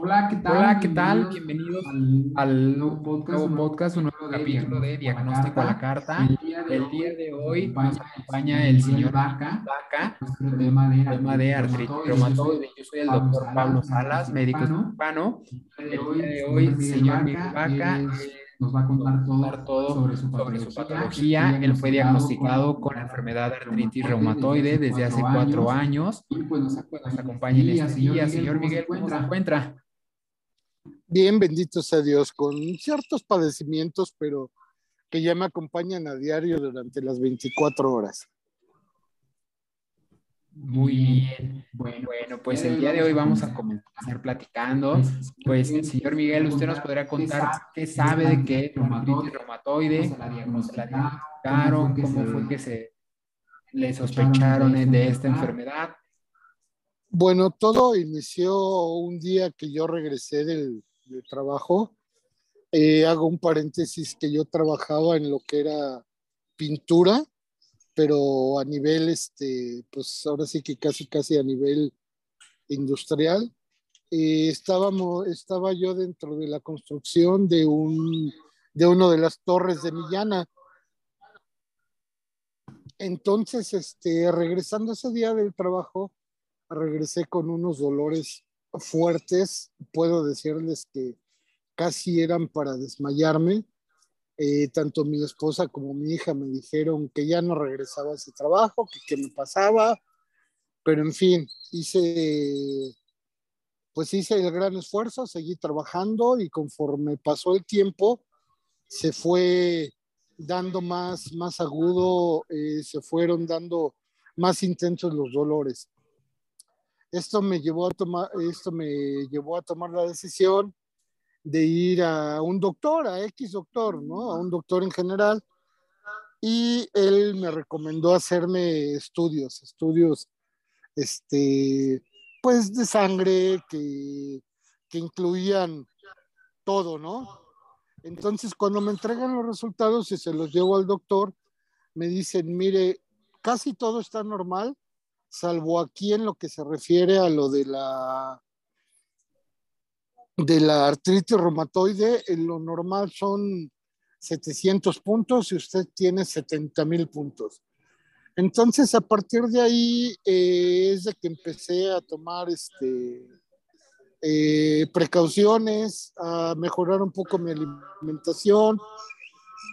Hola, ¿qué tal? Hola, ¿qué tal? Bienvenidos al, nuevo podcast, nuevo podcast, un nuevo capítulo de Diagnóstico a la Carta. El día de hoy nos acompaña el señor Vaca, nuestro tema de tema de artritis reumatoide. Yo soy el doctor Pablo Salas, médico cirujano. El día de hoy, señor Miguel Vaca, nos va a contar todo, todo sobre su sobre su patología. patología. Él fue diagnosticado con la enfermedad de artritis reumatoide desde hace cuatro años. Y pues nos Nos acompaña en este día. Señor Miguel, ¿cómo se encuentra? Bien, bendito sea Dios, con ciertos padecimientos, pero que ya me acompañan a diario durante las 24 horas. Muy bien. Bueno, pues el día de hoy vamos a comenzar platicando. Pues, señor Miguel, usted nos podrá contar qué sabe de qué es reumatoide, cómo se la diagnosticaron, cómo fue que se le sospecharon de esta enfermedad. Bueno, todo inició un día que yo regresé del, del trabajo. Eh, hago un paréntesis que yo trabajaba en lo que era pintura, pero a nivel, este, pues ahora sí que casi, casi a nivel industrial. Eh, estábamos, estaba yo dentro de la construcción de, un, de uno de las torres de Millana. Entonces, este, regresando ese día del trabajo, regresé con unos dolores fuertes. Puedo decirles que casi eran para desmayarme. Eh, tanto mi esposa como mi hija me dijeron que ya no regresaba a ese trabajo, que qué me pasaba, pero en fin, hice, pues hice el gran esfuerzo, seguí trabajando y conforme pasó el tiempo, se fue dando más, más agudo, eh, se fueron dando más intensos los dolores. Esto me llevó a tomar, esto me llevó a tomar la decisión de ir a un doctor, a X doctor, ¿no? A un doctor en general. Y él me recomendó hacerme estudios, estudios, este, pues de sangre que, que incluían todo, ¿no? Entonces, cuando me entregan los resultados y se los llevo al doctor, me dicen, mire, casi todo está normal, salvo aquí en lo que se refiere a lo de la de la artritis reumatoide, en lo normal son 700 puntos y usted tiene 70 mil puntos. Entonces, a partir de ahí eh, es de que empecé a tomar este, eh, precauciones, a mejorar un poco mi alimentación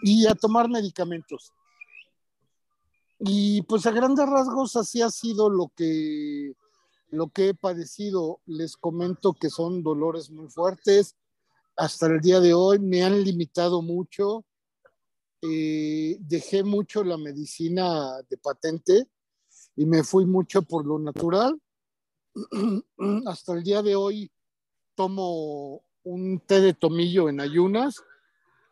y a tomar medicamentos. Y pues a grandes rasgos así ha sido lo que lo que he padecido, les comento que son dolores muy fuertes. Hasta el día de hoy me han limitado mucho. Eh, dejé mucho la medicina de patente y me fui mucho por lo natural. Hasta el día de hoy tomo un té de tomillo en ayunas.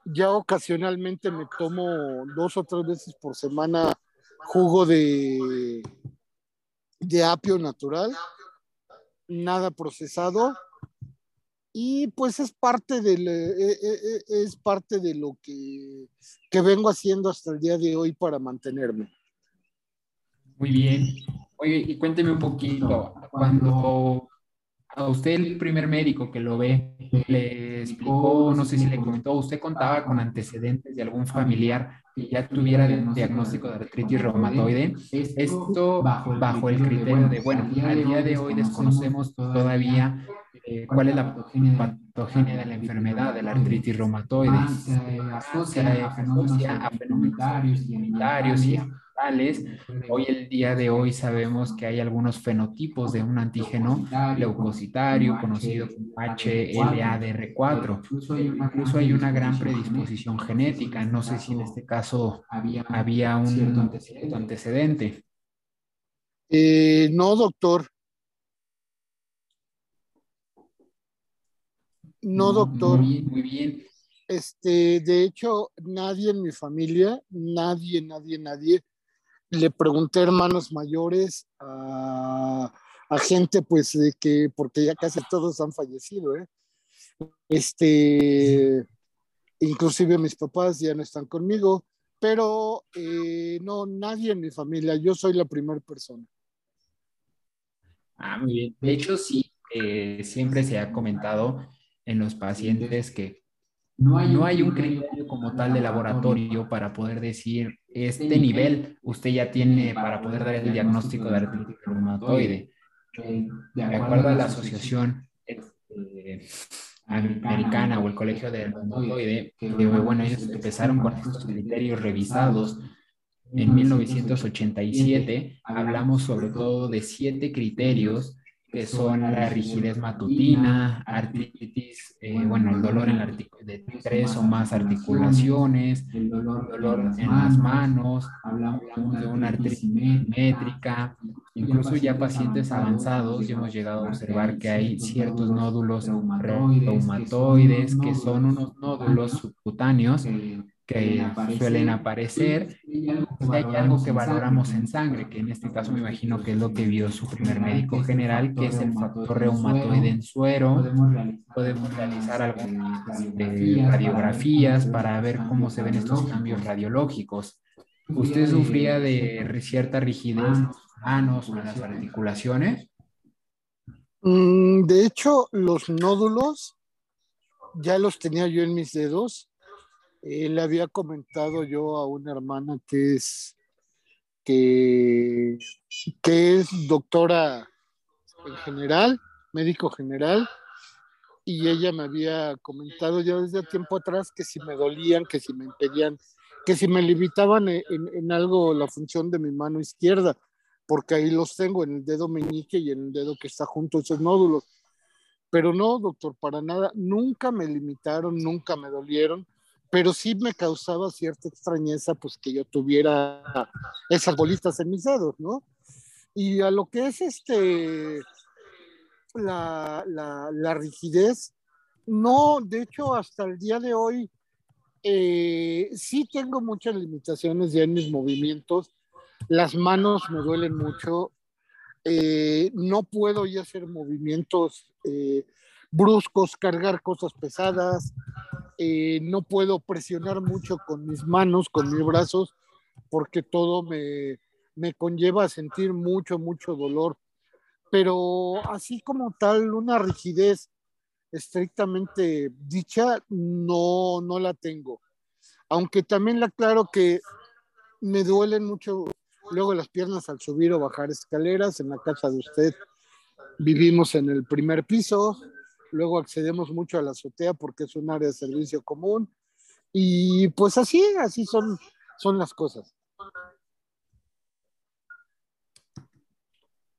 Ya ocasionalmente me tomo dos o tres veces por semana jugo de, de apio natural, nada procesado. Y pues es parte, del, eh, eh, es parte de lo que, que vengo haciendo hasta el día de hoy para mantenerme. Muy bien. Oye, y cuénteme un poquito, cuando a usted el primer médico que lo ve le explicó, no sé si le comentó, usted contaba con antecedentes de algún familiar que ya tuviera diagnóstico de artritis reumatoide, esto bajo el criterio de, bueno, al día de hoy desconocemos todavía eh, cuál es la patogenia de la enfermedad de la artritis reumatoide. Se asocia a fenómenos sanitarios y Hoy el día de hoy sabemos que hay algunos fenotipos de un antígeno leucocitario conocido como HLA-DR4. Incluso hay una gran predisposición genética. No sé si en este caso había un antecedente. Eh, no, doctor. No, mm, doctor. Muy bien, muy bien. Este, de hecho, nadie en mi familia, nadie, nadie, nadie le pregunté a hermanos mayores, a, gente pues de que, porque ya casi todos han fallecido, ¿eh? Este, inclusive mis papás ya no están conmigo, pero eh, no, nadie en mi familia, yo soy la primera persona. Ah, muy bien. De hecho, sí, eh, siempre se ha comentado en los pacientes que no hay, no hay un criterio como tal de laboratorio para poder decir este nivel usted ya tiene para poder dar el diagnóstico de artritis reumatoide. De acuerdo a la asociación este, americana o el colegio de reumatoide, que bueno, ellos empezaron con estos criterios revisados en 1987, hablamos sobre todo de siete criterios que son la rigidez matutina, artritis, eh, bueno, el dolor en la de tres o más articulaciones, el dolor, en las manos, hablamos de una artritis métrica, incluso ya pacientes avanzados hemos llegado a observar que hay ciertos nódulos reumatoides que son unos nódulos subcutáneos que suelen aparecer. Y hay algo que valoramos en sangre, que en este caso me imagino que es lo que vio su primer médico general, que es el factor reumatoide en suero. Podemos realizar algunas de radiografías para ver cómo se ven estos cambios radiológicos. ¿Usted sufría de cierta rigidez en sus manos o en las articulaciones? Mm, de hecho, los nódulos ya los tenía yo en mis dedos eh, le había comentado yo a una hermana que es, que, que es doctora en general, médico general, y ella me había comentado ya desde tiempo atrás que si me dolían, que si me impedían, que si me limitaban en, en, algo la función de mi mano izquierda, porque ahí los tengo en el dedo meñique y en el dedo que está junto a esos nódulos. Pero no, doctor, para nada, nunca me limitaron, nunca me dolieron pero sí me causaba cierta extrañeza pues que yo tuviera esas bolitas en mis dedos, ¿no? Y a lo que es este, la, rigidez, no, de hecho hasta el día de hoy eh, sí tengo muchas limitaciones ya en mis movimientos, las manos me duelen mucho, eh, no puedo ya hacer movimientos eh, bruscos, cargar cosas pesadas, eh, no puedo presionar mucho con mis manos, con mis brazos, porque todo me, me conlleva a sentir mucho, mucho dolor. Pero así como tal, una rigidez estrictamente dicha, no, no la tengo. Aunque también le aclaro que me duelen mucho luego las piernas al subir o bajar escaleras. En la casa de usted vivimos en el primer piso, luego accedemos mucho a la azotea porque es un área de servicio común y pues así, así son, son las cosas.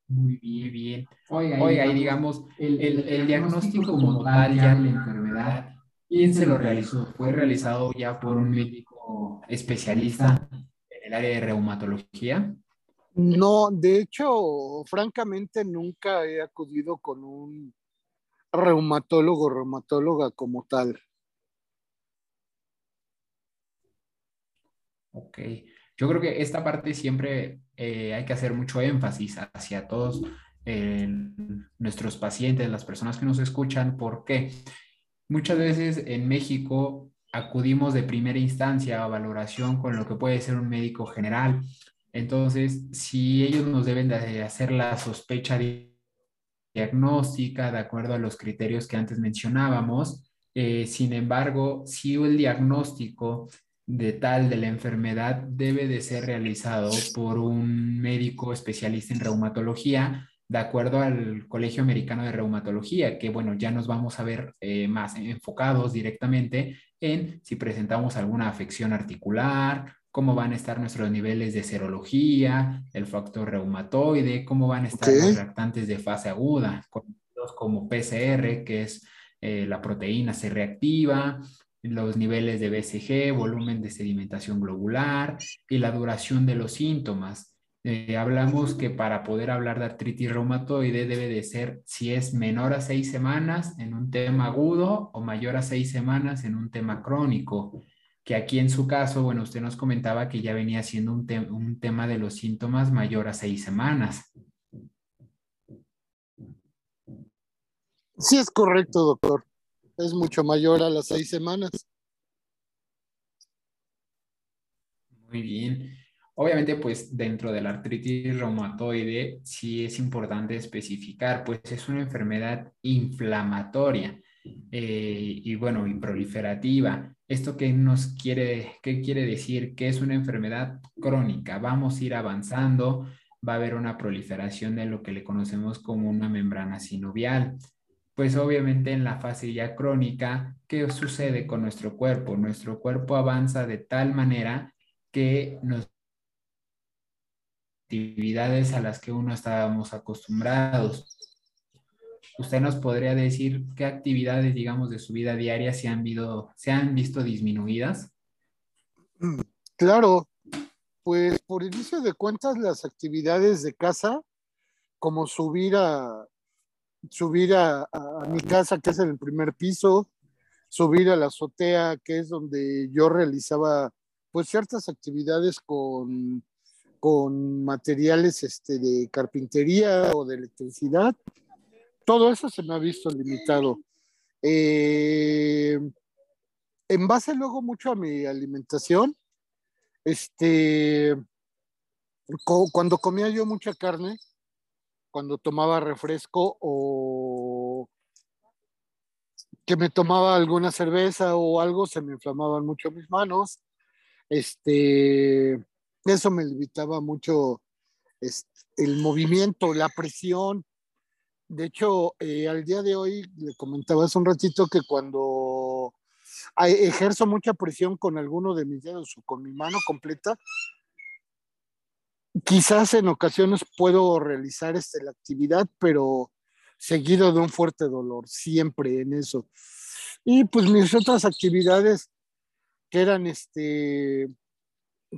Muy bien, bien. Oiga, y digamos, el, el, diagnóstico como tal ya la enfermedad, ¿quién se lo realizó? ¿Fue realizado ya por un médico especialista en el área de reumatología? No, de hecho, francamente nunca he acudido con un reumatólogo, reumatóloga como tal. Ok, yo creo que esta parte siempre eh, hay que hacer mucho énfasis hacia todos eh, nuestros pacientes, las personas que nos escuchan, porque muchas veces en México acudimos de primera instancia a valoración con lo que puede ser un médico general. Entonces, si ellos nos deben de hacer la sospecha de diagnóstica de acuerdo a los criterios que antes mencionábamos. Eh, sin embargo, si el diagnóstico de tal de la enfermedad debe de ser realizado por un médico especialista en reumatología, de acuerdo al Colegio Americano de Reumatología, que bueno, ya nos vamos a ver eh, más enfocados directamente en si presentamos alguna afección articular, cómo van a estar nuestros niveles de serología, el factor reumatoide, cómo van a estar los reactantes de fase aguda, como PCR, que es eh, la proteína C reactiva, los niveles de BCG, volumen de sedimentación globular y la duración de los síntomas. eh, hablamos que para poder hablar de artritis reumatoide debe de ser si es menor a seis semanas en un tema agudo o mayor a seis semanas en un tema crónico. Que aquí en su caso, bueno, usted nos comentaba que ya venía siendo un, un tema de los síntomas mayor a seis semanas. Sí, es correcto, doctor. Es mucho mayor a las seis semanas. Muy bien. Obviamente, pues dentro de la artritis reumatoide sí es importante especificar, pues es una enfermedad inflamatoria eh, y bueno, y proliferativa. ¿Esto qué nos quiere, qué quiere decir? Que es una enfermedad crónica. Vamos a ir avanzando, va a haber una proliferación de lo que le conocemos como una membrana sinovial. Pues obviamente en la fase ya crónica, ¿qué sucede con nuestro cuerpo? Nuestro cuerpo avanza de tal manera que nos actividades a las que uno estábamos acostumbrados. ¿Usted nos podría decir qué actividades, digamos, de su vida diaria se han, visto disminuidas? Claro, pues por inicio de cuentas las actividades de casa, como subir a subir a, mi casa que es en el primer piso, subir a la azotea que es donde yo realizaba pues ciertas actividades con con materiales este, de carpintería o de electricidad. Todo eso se me ha visto limitado. Eh, en base luego mucho a mi alimentación, este, cuando comía yo mucha carne, cuando tomaba refresco o que me tomaba alguna cerveza o algo, se me inflamaban mucho mis manos. Este, eso me limitaba mucho el movimiento, la presión. De hecho, eh, al día de hoy le comentaba hace un ratito que cuando ejerzo mucha presión con alguno de mis dedos o con mi mano completa, quizás en ocasiones puedo realizar este, la actividad, pero seguido de un fuerte dolor, siempre en eso. Y pues mis otras actividades que eran este,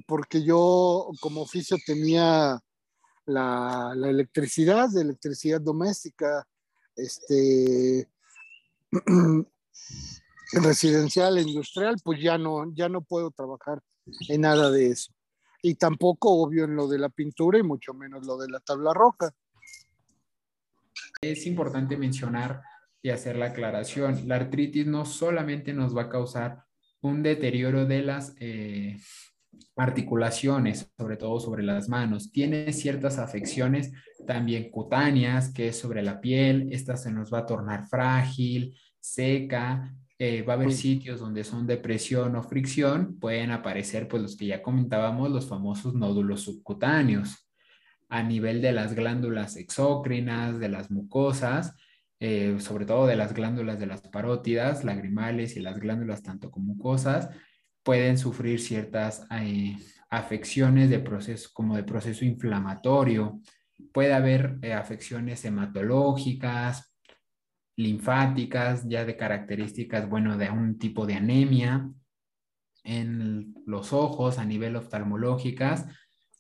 porque yo como oficio tenía la, electricidad, de electricidad doméstica, este, residencial, industrial, pues ya no, ya no puedo trabajar en nada de eso. Y tampoco, obvio, en lo de la pintura y mucho menos lo de la tabla roca. Es importante mencionar y hacer la aclaración. La artritis no solamente nos va a causar un deterioro de las eh, articulaciones, sobre todo sobre las manos. Tiene ciertas afecciones también cutáneas, que es sobre la piel. Esta se nos va a tornar frágil, seca. Eh, va a haber sitios donde son depresión o fricción. Pueden aparecer, pues, los que ya comentábamos, los famosos nódulos subcutáneos. A nivel de las glándulas exócrinas, de las mucosas, eh, sobre todo de las glándulas de las parótidas, lagrimales y las glándulas tanto como mucosas, pueden sufrir ciertas eh, afecciones de proceso, como de proceso inflamatorio. Puede haber eh, afecciones hematológicas, linfáticas, ya de características, bueno, de un tipo de anemia en los ojos a nivel oftalmológicas,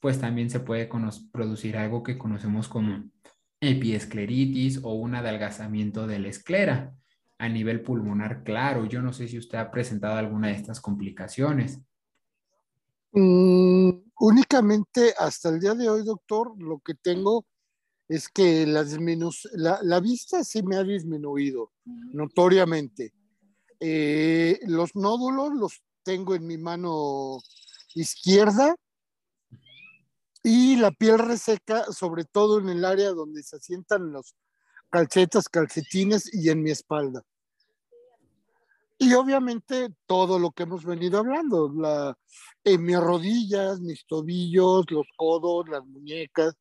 pues también se puede producir algo que conocemos como epiescleritis o un adelgazamiento de la esclera a nivel pulmonar claro. Yo no sé si usted ha presentado alguna de estas complicaciones. Mm, únicamente hasta el día de hoy, doctor, lo que tengo es que la, la, vista sí me ha disminuido notoriamente. Eh, los nódulos los tengo en mi mano izquierda y la piel reseca, sobre todo en el área donde se asientan los calcetas, calcetines y en mi espalda. Y obviamente todo lo que hemos venido hablando, la, en mis rodillas, mis tobillos, los codos, las muñecas,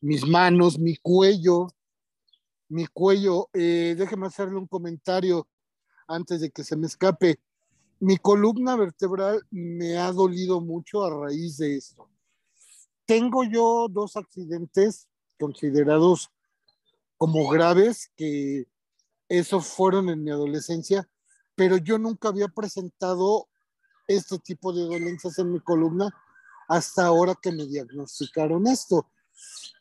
mis manos, mi cuello, mi cuello. Eh, déjeme hacerle un comentario antes de que se me escape. Mi columna vertebral me ha dolido mucho a raíz de esto. Tengo yo dos accidentes considerados como graves, que esos fueron en mi adolescencia, pero yo nunca había presentado este tipo de dolencias en mi columna hasta ahora que me diagnosticaron esto.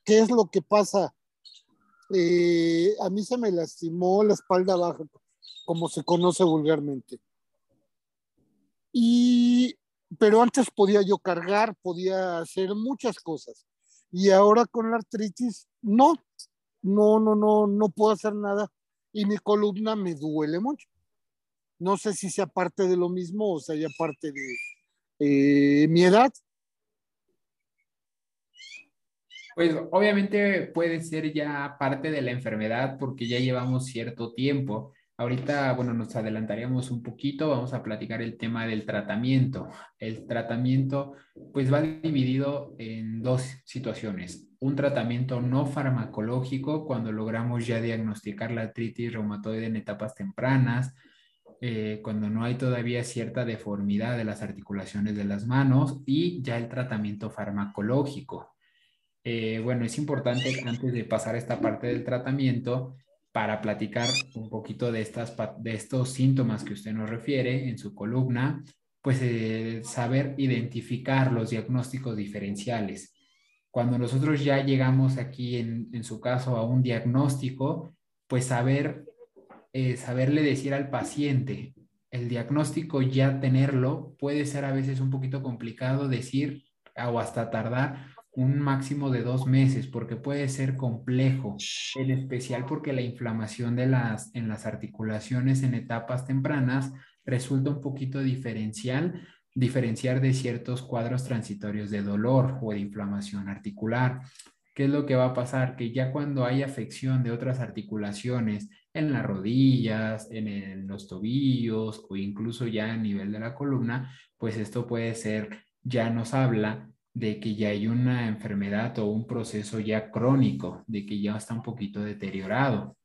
¿Qué es lo que pasa? Eh, a mí se me lastimó la espalda baja, como se conoce vulgarmente. Y, pero antes podía yo cargar, podía hacer muchas cosas. Y ahora con la artritis, no, no, no, no, no puedo hacer nada. Y mi columna me duele mucho. No sé si sea parte de lo mismo o sea parte de eh, mi edad. Pues obviamente puede ser ya parte de la enfermedad porque ya llevamos cierto tiempo. Ahorita, bueno, nos adelantaríamos un poquito, vamos a platicar el tema del tratamiento. El tratamiento, pues va dividido en dos situaciones. Un tratamiento no farmacológico, cuando logramos ya diagnosticar la artritis reumatoide en etapas tempranas, eh, cuando no hay todavía cierta deformidad de las articulaciones de las manos y ya el tratamiento farmacológico. Eh, bueno, es importante antes de pasar esta parte del tratamiento para platicar un poquito de, estas, de estos síntomas que usted nos refiere en su columna, pues eh, saber identificar los diagnósticos diferenciales. Cuando nosotros ya llegamos aquí, en, su caso, a un diagnóstico, pues saber, eh, saberle decir al paciente, el diagnóstico ya tenerlo puede ser a veces un poquito complicado decir o hasta tardar un máximo de dos meses porque puede ser complejo, en especial porque la inflamación de las, en las articulaciones en etapas tempranas resulta un poquito diferencial, diferenciar de ciertos cuadros transitorios de dolor o de inflamación articular. ¿Qué es lo que va a pasar? Que ya cuando hay afección de otras articulaciones en las rodillas, en, en los tobillos o incluso ya a nivel de la columna, pues esto puede ser, ya nos habla de que ya hay una enfermedad o un proceso ya crónico, de que ya está un poquito deteriorado.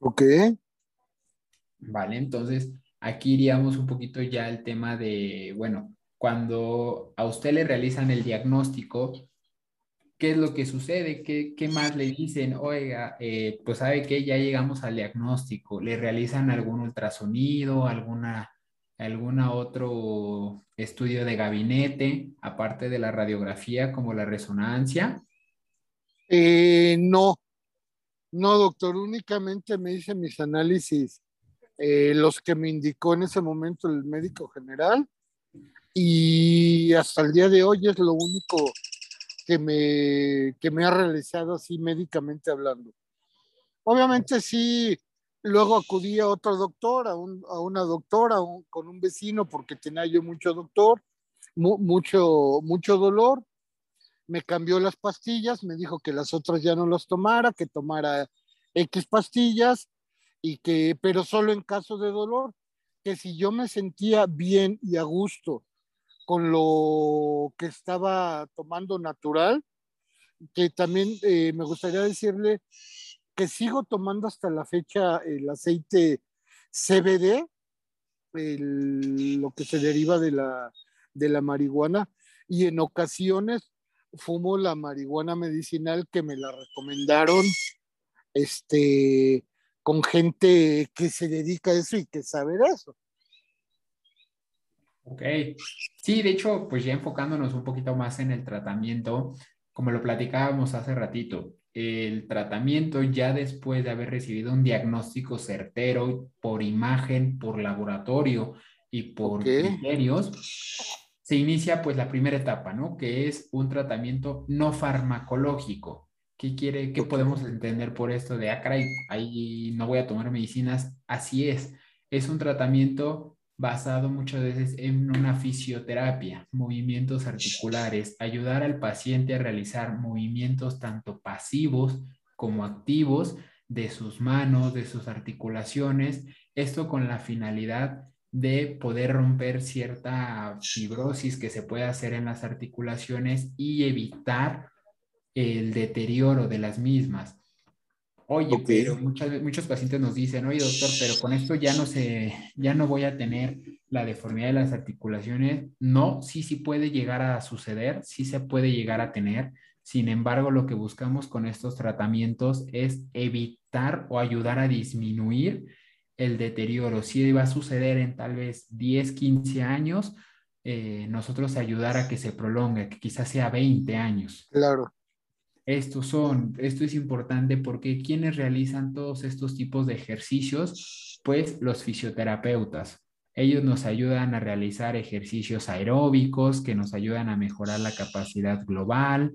Ok. Vale, entonces aquí iríamos un poquito ya al tema de, bueno, cuando a usted le realizan el diagnóstico, ¿qué es lo que sucede? ¿Qué, qué más le dicen? Oiga, eh, pues sabe que ya llegamos al diagnóstico, le realizan algún ultrasonido, alguna algún otro estudio de gabinete, aparte de la radiografía, como la resonancia? Eh, no, no, doctor, únicamente me hice mis análisis, eh, los que me indicó en ese momento el médico general, y hasta el día de hoy es lo único que me, que me ha realizado así médicamente hablando. Obviamente sí, Luego acudí a otro doctor, a, una doctora, con un vecino, porque tenía yo mucho doctor, mucho, mucho dolor. Me cambió las pastillas, me dijo que las otras ya no las tomara, que tomara X pastillas, y que, pero solo en caso de dolor, que si yo me sentía bien y a gusto con lo que estaba tomando natural, que también eh, me gustaría decirle que sigo tomando hasta la fecha el aceite CBD, lo que se deriva de la, de la marihuana, y en ocasiones fumo la marihuana medicinal que me la recomendaron este, con gente que se dedica a eso y que sabe de eso. Ok, sí, de hecho, pues ya enfocándonos un poquito más en el tratamiento, como lo platicábamos hace ratito, el tratamiento ya después de haber recibido un diagnóstico certero por imagen, por laboratorio y por criterios, se inicia pues la primera etapa, ¿no? Que es un tratamiento no farmacológico. ¿Qué quiere, qué podemos entender por esto de, ah, caray, ahí no voy a tomar medicinas? Así es, es un tratamiento basado muchas veces en una fisioterapia, movimientos articulares, ayudar al paciente a realizar movimientos tanto pasivos como activos de sus manos, de sus articulaciones, esto con la finalidad de poder romper cierta fibrosis que se puede hacer en las articulaciones y evitar el deterioro de las mismas. Oye, pero muchos pacientes nos dicen, oye doctor, pero con esto ya no se, ya no voy a tener la deformidad de las articulaciones. No, sí, sí puede llegar a suceder, sí se puede llegar a tener. Sin embargo, lo que buscamos con estos tratamientos es evitar o ayudar a disminuir el deterioro. Sí va a suceder en tal vez 10, 15 años, eh, nosotros ayudar a que se prolongue, que quizás sea 20 años. Claro. Estos son, esto es importante porque quienes realizan todos estos tipos de ejercicios, pues los fisioterapeutas. Ellos nos ayudan a realizar ejercicios aeróbicos que nos ayudan a mejorar la capacidad global,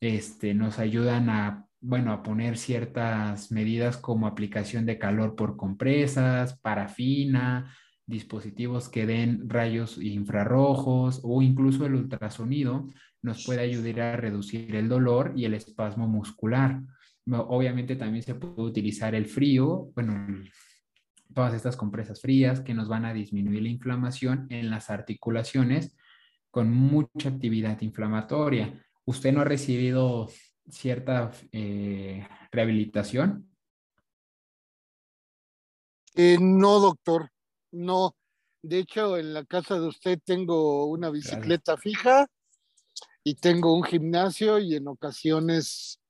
este, nos ayudan a, bueno, a poner ciertas medidas como aplicación de calor por compresas, parafina, dispositivos que den rayos infrarrojos o incluso el ultrasonido nos puede ayudar a reducir el dolor y el espasmo muscular. Obviamente también se puede utilizar el frío, bueno, todas estas compresas frías que nos van a disminuir la inflamación en las articulaciones con mucha actividad inflamatoria. ¿Usted no ha recibido cierta eh, rehabilitación? Eh, no, doctor, no. De hecho, en la casa de usted tengo una bicicleta fija y tengo un gimnasio y en ocasiones,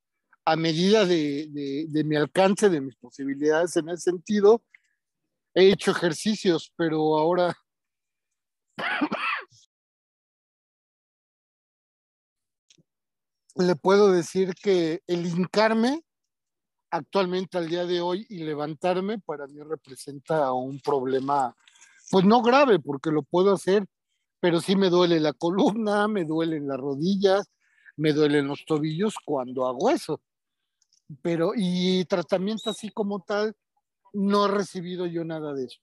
a medida de, de mi alcance, de mis posibilidades en ese sentido, he hecho ejercicios, pero ahora le puedo decir que el hincarme actualmente al día de hoy y levantarme para mí representa un problema, pues no grave, porque lo puedo hacer, pero sí me duele la columna, me duelen las rodillas, me duelen los tobillos cuando hago eso. Pero, y tratamiento así como tal, no he recibido yo nada de eso.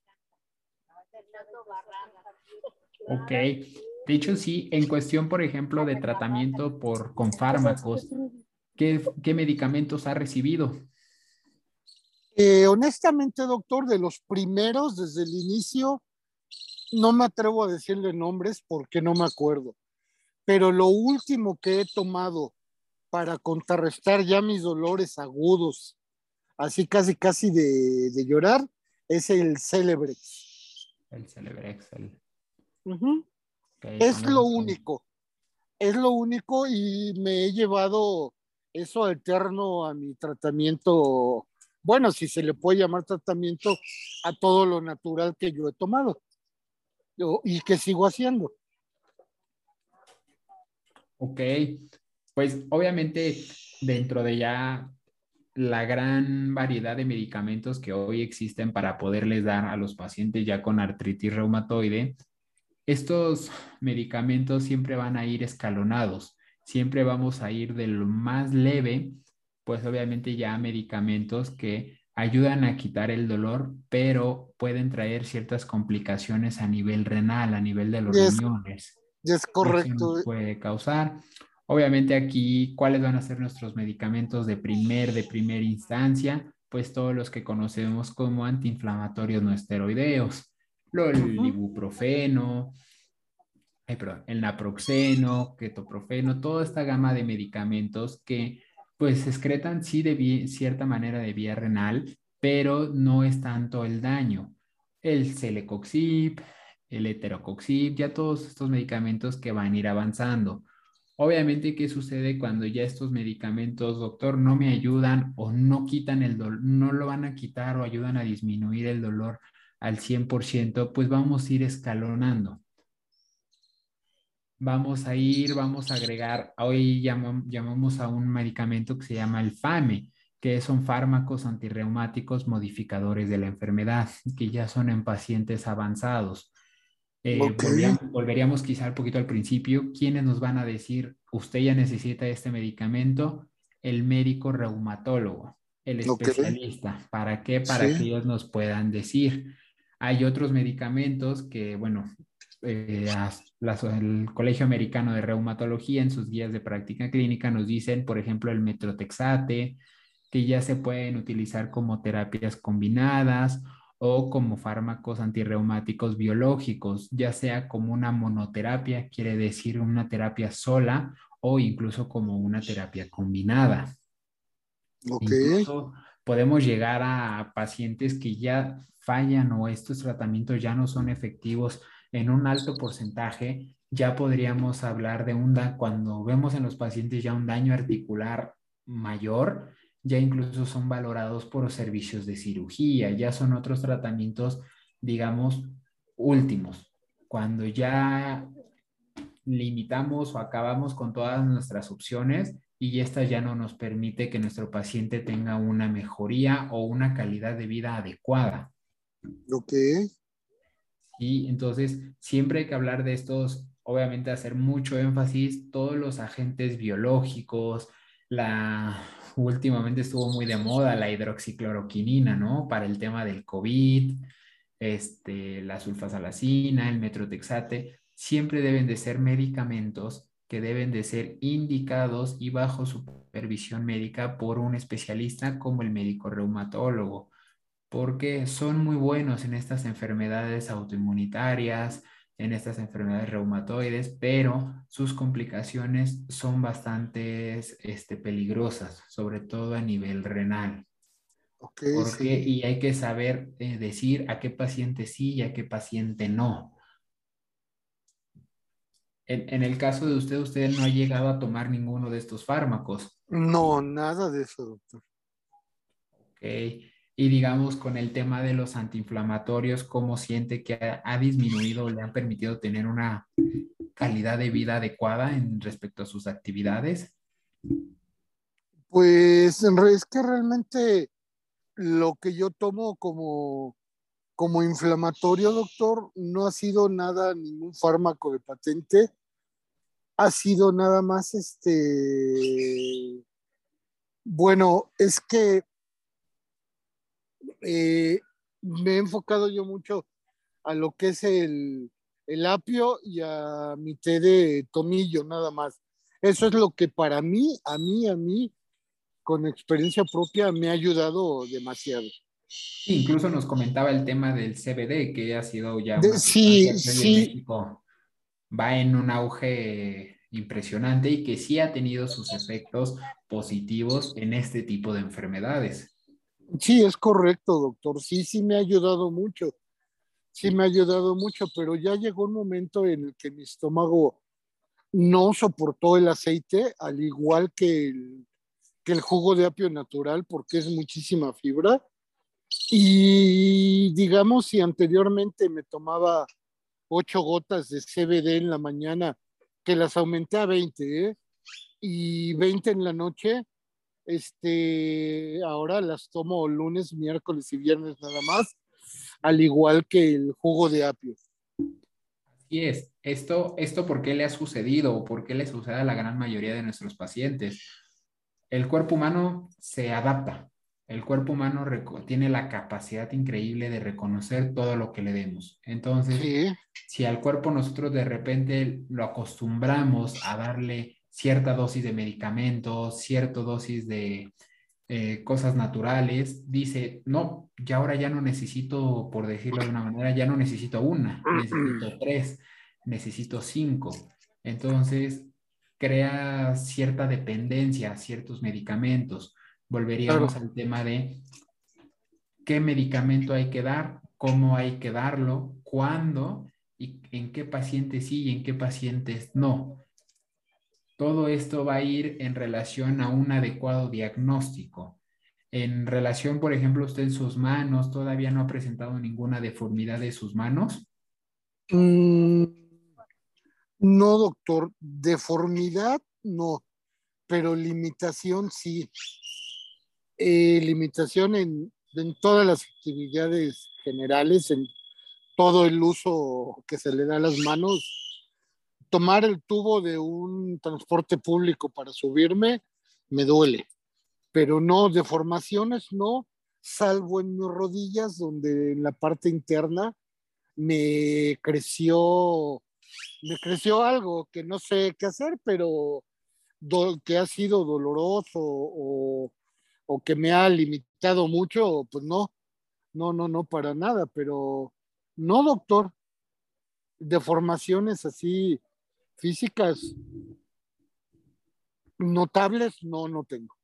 Ok. De hecho, sí, en cuestión, por ejemplo, de tratamiento por, con fármacos, ¿qué, medicamentos ha recibido? Eh, honestamente, doctor, de los primeros, desde el inicio, no me atrevo a decirle nombres porque no me acuerdo. Pero lo último que he tomado para contrarrestar ya mis dolores agudos así casi casi de, llorar, es el Celebrex. El Celebrex. es lo único, es lo único y me he llevado eso alterno a mi tratamiento, bueno, si se le puede llamar tratamiento a todo lo natural que yo he tomado y que sigo haciendo. Ok, pues obviamente dentro de ya la gran variedad de medicamentos que hoy existen para poderles dar a los pacientes ya con artritis reumatoide, estos medicamentos siempre van a ir escalonados, siempre vamos a ir de lo más leve, pues obviamente ya medicamentos que ayudan a quitar el dolor, pero pueden traer ciertas complicaciones a nivel renal, a nivel de los riñones. Es correcto. puede causar. Obviamente aquí, ¿cuáles van a ser nuestros medicamentos de primer, de primera instancia? Pues todos los que conocemos como antiinflamatorios no esteroideos, el ibuprofeno, el naproxeno, ketoprofeno, toda esta gama de medicamentos que pues excretan sí de cierta manera de vía renal, pero no es tanto el daño. El celecoxib, el heterocoxib, ya todos estos medicamentos que van a ir avanzando. Obviamente, ¿qué sucede cuando ya estos medicamentos, doctor, no me ayudan o no quitan el dolor, no lo van a quitar o ayudan a disminuir el dolor al 100%? Pues vamos a ir escalonando. Vamos a ir, vamos a agregar, hoy llamamos a un medicamento que se llama el FAME, que son fármacos antirreumáticos modificadores de la enfermedad, que ya son en pacientes avanzados. Eh, volveríamos, quizá un poquito al principio. ¿Quiénes nos van a decir, usted ya necesita este medicamento? El médico reumatólogo, el especialista. ¿Para qué? Para que ellos nos puedan decir. Hay otros medicamentos que, bueno, eh, el Colegio Americano de Reumatología en sus guías de práctica clínica nos dicen, por ejemplo, el metrotexate, que ya se pueden utilizar como terapias combinadas o como fármacos antirreumáticos biológicos, ya sea como una monoterapia, quiere decir una terapia sola o incluso como una terapia combinada. Incluso podemos llegar a pacientes que ya fallan o estos tratamientos ya no son efectivos en un alto porcentaje, ya podríamos hablar de un daño, cuando vemos en los pacientes ya un daño articular mayor, ya incluso son valorados por servicios de cirugía, ya son otros tratamientos, digamos, últimos. Cuando ya limitamos o acabamos con todas nuestras opciones y esta ya no nos permite que nuestro paciente tenga una mejoría o una calidad de vida adecuada. Ok. Y entonces siempre hay que hablar de estos, obviamente hacer mucho énfasis, todos los agentes biológicos, la últimamente estuvo muy de moda la hidroxicloroquinina, ¿no? Para el tema del COVID, este, la sulfasalacina, el metrotexate, siempre deben de ser medicamentos que deben de ser indicados y bajo supervisión médica por un especialista como el médico reumatólogo, porque son muy buenos en estas enfermedades autoinmunitarias, en estas enfermedades reumatoides, pero sus complicaciones son bastante este, peligrosas, sobre todo a nivel renal. Okay, porque, Y hay que saber eh, decir a qué paciente sí y a qué paciente no. En, en, el caso de usted, usted no ha llegado a tomar ninguno de estos fármacos. No, nada de eso, doctor. Ok. Y digamos, con el tema de los antiinflamatorios, ¿cómo siente que ha, ha disminuido le han permitido tener una calidad de vida adecuada en respecto a sus actividades? Pues es que realmente lo que yo tomo como, como inflamatorio, doctor, no ha sido nada, ningún fármaco de patente, ha sido nada más este, bueno, es que eh, me he enfocado yo mucho a lo que es el, el apio y a mi té de tomillo, nada más. Eso es lo que para mí, a mí, a mí, con experiencia propia, me ha ayudado demasiado. Incluso nos comentaba el tema del CBD, que ha sido ya... De, sí, sí. México. Va en un auge impresionante y que sí ha tenido sus efectos positivos en este tipo de enfermedades. Sí, es correcto, doctor. Sí, sí me ha ayudado mucho. Sí me ha ayudado mucho, pero ya llegó un momento en el que mi estómago no soportó el aceite, al igual que el, que el jugo de apio natural, porque es muchísima fibra. Y digamos, si anteriormente me tomaba ocho gotas de CBD en la mañana, que las aumenté a 20, ¿eh? y 20 en la noche, este, ahora las tomo lunes, miércoles y viernes nada más, al igual que el jugo de apio. Así es. Esto, esto ¿por qué le ha sucedido o por qué le sucede a la gran mayoría de nuestros pacientes? El cuerpo humano se adapta. El cuerpo humano tiene la capacidad increíble de reconocer todo lo que le demos. Entonces, Sí. si al cuerpo nosotros de repente lo acostumbramos a darle cierta dosis de medicamentos, cierta dosis de eh, cosas naturales, dice, no, ya ahora ya no necesito, por decirlo de una manera, ya no necesito una, necesito tres, necesito cinco. Entonces, crea cierta dependencia a ciertos medicamentos. Volveríamos Claro. al tema de qué medicamento hay que dar, cómo hay que darlo, cuándo y en qué pacientes sí y en qué pacientes no. Todo esto va a ir en relación a un adecuado diagnóstico. En relación, por ejemplo, usted en sus manos, ¿todavía no ha presentado ninguna deformidad de sus manos? Mm, no, doctor. Deformidad, no. Pero limitación, sí. Eh, limitación en, en todas las actividades generales, en todo el uso que se le da a las manos. Tomar el tubo de un transporte público para subirme me duele, pero no, deformaciones no, salvo en mis rodillas, donde en la parte interna me creció, me creció algo que no sé qué hacer, pero do- que ha sido doloroso o, o que me ha limitado mucho, pues no, no, no, no, para nada, pero no, doctor. Deformaciones así físicas notables, no, no tengo.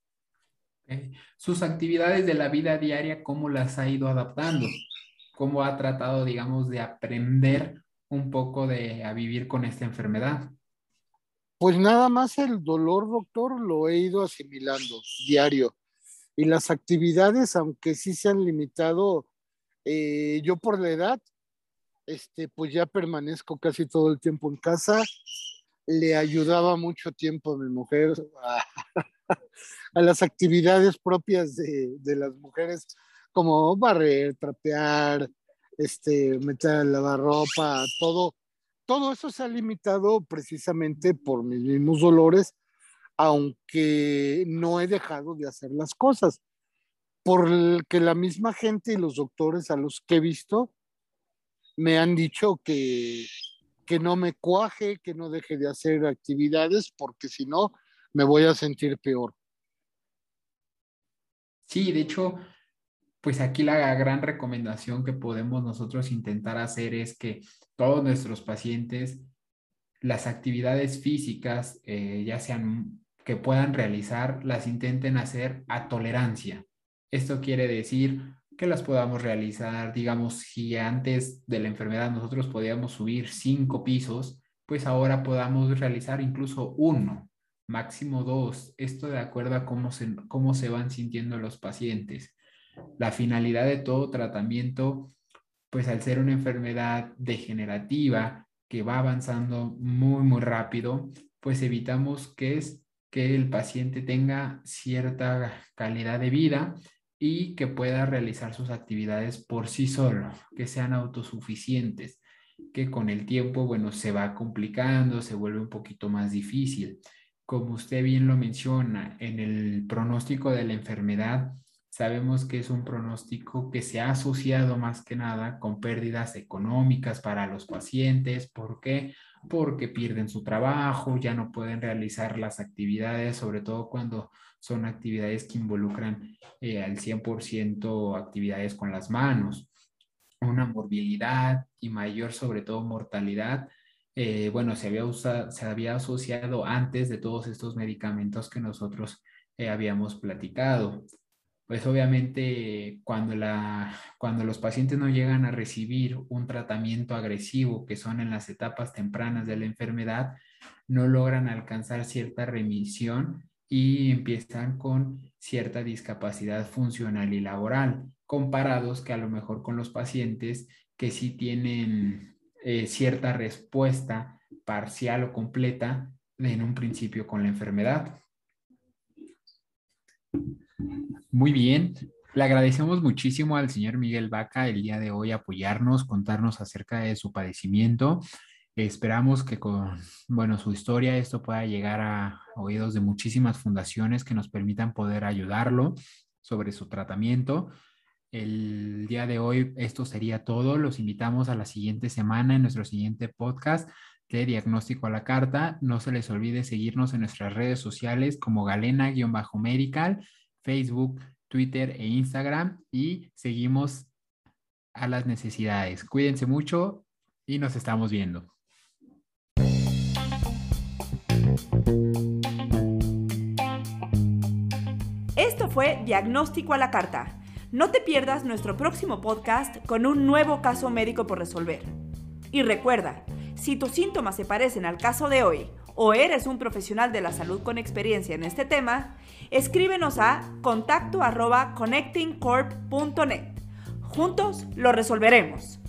Sus actividades de la vida diaria, ¿cómo las ha ido adaptando? ¿Cómo ha tratado, digamos, de aprender un poco de a vivir con esta enfermedad? Pues nada más el dolor, doctor, lo he ido asimilando diario. Y las actividades, aunque sí se han limitado, eh, yo por la edad, este, pues ya permanezco casi todo el tiempo en casa. le ayudaba mucho tiempo a mi mujer a, las actividades propias de, de, las mujeres, como barrer, trapear, este, meter a lavar ropa, todo. Todo eso se ha limitado precisamente por mis mismos dolores, aunque no he dejado de hacer las cosas. Porque la misma gente y los doctores a los que he visto me han dicho que, que no me cuaje, que no deje de hacer actividades, porque si no, me voy a sentir peor. Sí, de hecho, pues aquí la gran recomendación que podemos nosotros intentar hacer es que todos nuestros pacientes, las actividades físicas, eh, ya sean que puedan realizar, las intenten hacer a tolerancia. Esto quiere decir que las podamos realizar, digamos, si antes de la enfermedad nosotros podíamos subir cinco pisos, pues ahora podamos realizar incluso uno, máximo dos. Esto de acuerdo a cómo se, cómo se van sintiendo los pacientes. La finalidad de todo tratamiento, pues al ser una enfermedad degenerativa que va avanzando muy, muy rápido, pues evitamos que es que el paciente tenga cierta calidad de vida y que pueda realizar sus actividades por sí solo, que sean autosuficientes, que con el tiempo, bueno, se va complicando, se vuelve un poquito más difícil. Como usted bien lo menciona, en el pronóstico de la enfermedad, sabemos que es un pronóstico que se ha asociado más que nada con pérdidas económicas para los pacientes. ¿Por qué? Porque pierden su trabajo, ya no pueden realizar las actividades, sobre todo cuando son actividades que involucran eh, al 100% actividades con las manos, una morbilidad y mayor sobre todo mortalidad. Eh, bueno, se había, se había asociado antes de todos estos medicamentos que nosotros eh, habíamos platicado. Pues obviamente cuando, la, cuando los pacientes no llegan a recibir un tratamiento agresivo, que son en las etapas tempranas de la enfermedad, no logran alcanzar cierta remisión y empiezan con cierta discapacidad funcional y laboral, comparados que a lo mejor con los pacientes que sí tienen eh, cierta respuesta parcial o completa en un principio con la enfermedad. Muy bien, le agradecemos muchísimo al señor Miguel Vaca el día de hoy apoyarnos, contarnos acerca de su padecimiento. Esperamos que con, bueno, su historia esto pueda llegar a oídos de muchísimas fundaciones que nos permitan poder ayudarlo sobre su tratamiento. El día de hoy esto sería todo. Los invitamos a la siguiente semana en nuestro siguiente podcast de Diagnóstico a la Carta. No se les olvide seguirnos en nuestras redes sociales como Galena-Medical, Facebook, Twitter e Instagram y seguimos a las necesidades. Cuídense mucho y nos estamos viendo. Esto fue Diagnóstico a la Carta. No te pierdas nuestro próximo podcast con un nuevo caso médico por resolver. Y recuerda, si tus síntomas se parecen al caso de hoy o eres un profesional de la salud con experiencia en este tema, escríbenos a contacto connectingcorp.net. Juntos lo resolveremos.